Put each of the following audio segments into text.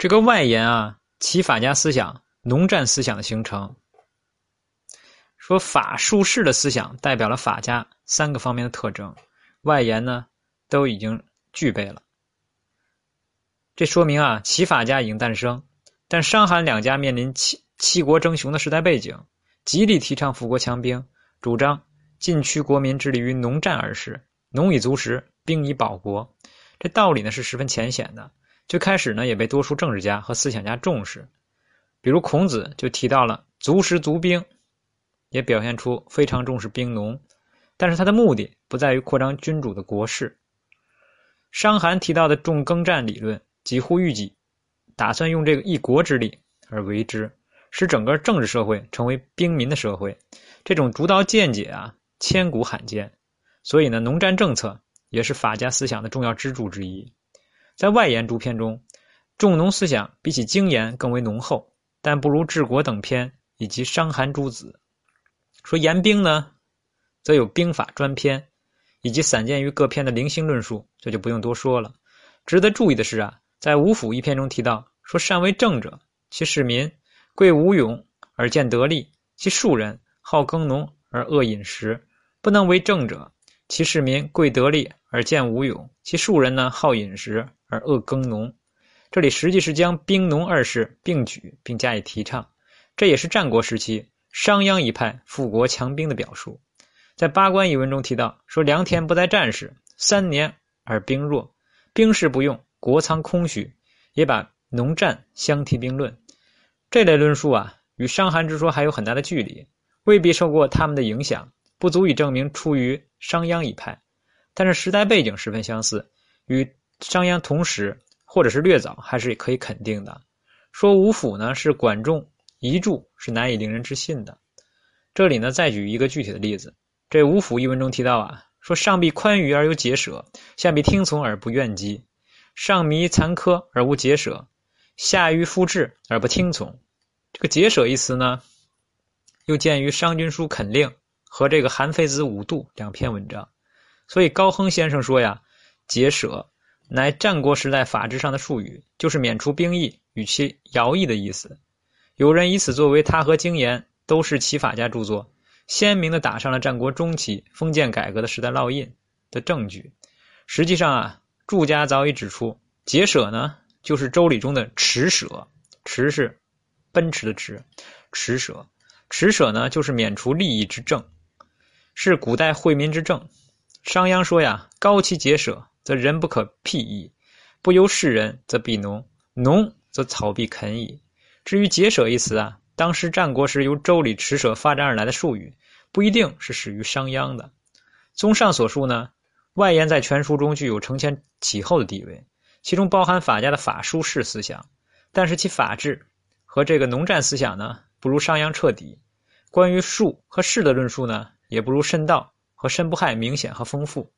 这个外延啊，齐法家思想、农战思想的形成，说法术士的思想代表了法家三个方面的特征，外延呢都已经具备了。这说明啊，齐法家已经诞生，但商韩两家面临七七国争雄的时代背景，极力提倡富国强兵，主张尽驱国民致力于农战而事，农以足食，兵以保国。这道理呢是十分浅显的。最开始呢，也被多数政治家和思想家重视，比如孔子就提到了足食足兵，也表现出非常重视兵农。但是他的目的不在于扩张君主的国势。伤寒提到的重耕战理论，几乎预计打算用这个一国之力而为之，使整个政治社会成为兵民的社会。这种独到见解啊，千古罕见。所以呢，农战政策也是法家思想的重要支柱之一。在外延诸篇中，重农思想比起经言更为浓厚，但不如治国等篇以及伤寒诸子。说言兵呢，则有兵法专篇，以及散见于各篇的零星论述，这就不用多说了。值得注意的是啊，在五府一篇中提到说：“善为政者，其市民贵无勇而见得利；其庶人好耕农而恶饮食。不能为政者，其市民贵得利而见无勇；其庶人呢好饮食。”而恶耕农，这里实际是将兵农二事并举并加以提倡，这也是战国时期商鞅一派富国强兵的表述。在《八关一文》中提到说：“良田不在战时，三年而兵弱，兵士不用，国仓空虚。”也把农战相提并论。这类论述啊，与伤寒之说还有很大的距离，未必受过他们的影响，不足以证明出于商鞅一派。但是时代背景十分相似，与。商鞅同时，或者是略早，还是可以肯定的。说五府呢是管仲遗著，是难以令人置信的。这里呢再举一个具体的例子，这五府一文中提到啊，说上必宽裕而有解舍，下必听从而不怨激；上弥残苛而无解舍，下愚复志而不听从。这个解舍一词呢，又见于《商君书肯令》和这个《韩非子五度》两篇文章。所以高亨先生说呀，解舍。乃战国时代法制上的术语，就是免除兵役与其徭役的意思。有人以此作为他和经言都是齐法家著作，鲜明的打上了战国中期封建改革的时代烙印的证据。实际上啊，祝家早已指出，解舍呢，就是周礼中的驰舍，驰是奔驰的驰，驰舍，驰舍呢，就是免除利益之政，是古代惠民之政。商鞅说呀，高其解舍。则人不可辟矣，不由世人，则必农；农则草必垦矣。至于“节舍”一词啊，当时战国时由周礼持舍发展而来的术语，不一定是始于商鞅的。综上所述呢，外延在全书中具有承前启后的地位，其中包含法家的法术士思想，但是其法治和这个农战思想呢，不如商鞅彻底。关于术和士的论述呢，也不如慎道和申不害明显和丰富。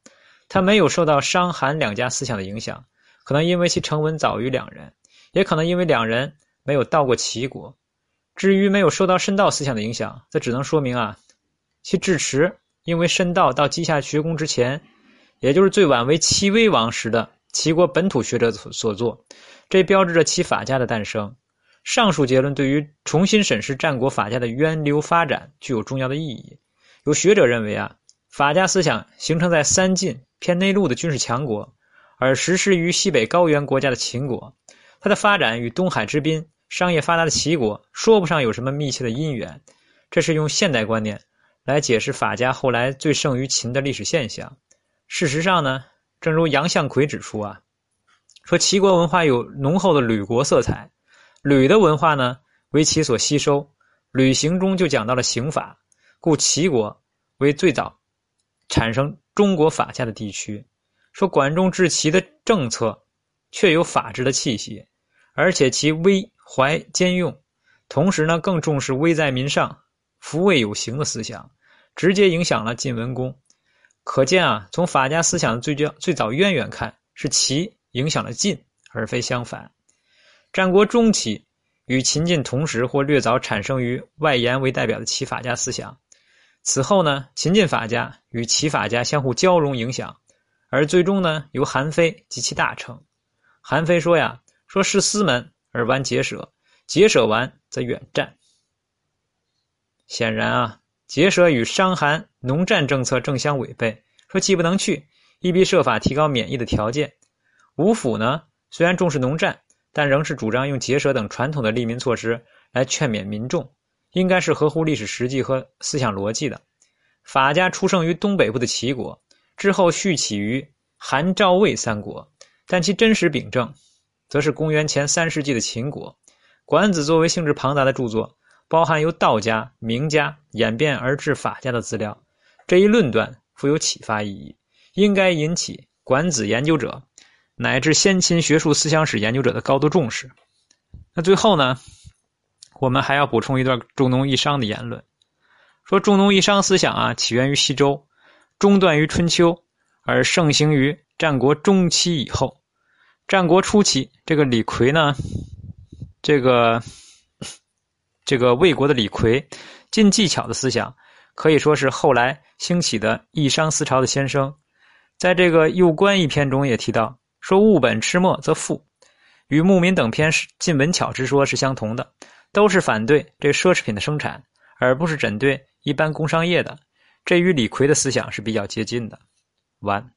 他没有受到商韩两家思想的影响，可能因为其成文早于两人，也可能因为两人没有到过齐国。至于没有受到申道思想的影响，这只能说明啊，其至迟因为申道到稷下学宫之前，也就是最晚为齐威王时的齐国本土学者所所作，这标志着齐法家的诞生。上述结论对于重新审视战国法家的源流发展具有重要的意义。有学者认为啊，法家思想形成在三晋。偏内陆的军事强国，而实施于西北高原国家的秦国，它的发展与东海之滨、商业发达的齐国说不上有什么密切的因缘。这是用现代观念来解释法家后来最胜于秦的历史现象。事实上呢，正如杨向奎指出啊，说齐国文化有浓厚的吕国色彩，吕的文化呢为其所吸收，吕行中就讲到了刑法，故齐国为最早产生。中国法家的地区，说管仲治齐的政策，确有法治的气息，而且其威怀兼用，同时呢更重视威在民上，福为有形的思想，直接影响了晋文公。可见啊，从法家思想的最较最早渊源看，是齐影响了晋，而非相反。战国中期与秦晋同时或略早产生于外延为代表的齐法家思想。此后呢，秦晋法家与齐法家相互交融影响，而最终呢，由韩非及其大成。韩非说呀：“说是司门而玩节舍，节舍玩则远战。显然啊，节舍与伤寒农战政策正相违背。说既不能去，亦必设法提高免疫的条件。吴府呢，虽然重视农战，但仍是主张用节舍等传统的利民措施来劝勉民众，应该是合乎历史实际和思想逻辑的。法家出生于东北部的齐国，之后续起于韩、赵、魏三国，但其真实秉正，则是公元前三世纪的秦国。《管子》作为性质庞杂的著作，包含由道家、名家演变而至法家的资料，这一论断。富有启发意义，应该引起管子研究者乃至先秦学术思想史研究者的高度重视。那最后呢，我们还要补充一段重农抑商的言论，说重农抑商思想啊，起源于西周，中断于春秋，而盛行于战国中期以后。战国初期，这个李逵呢，这个这个魏国的李逵，尽技巧的思想。可以说是后来兴起的抑商思潮的先声，在这个《右官》一篇中也提到，说物本吃末则富，与牧民等篇尽文巧之说是相同的，都是反对这奢侈品的生产，而不是针对一般工商业的。这与李逵的思想是比较接近的。完。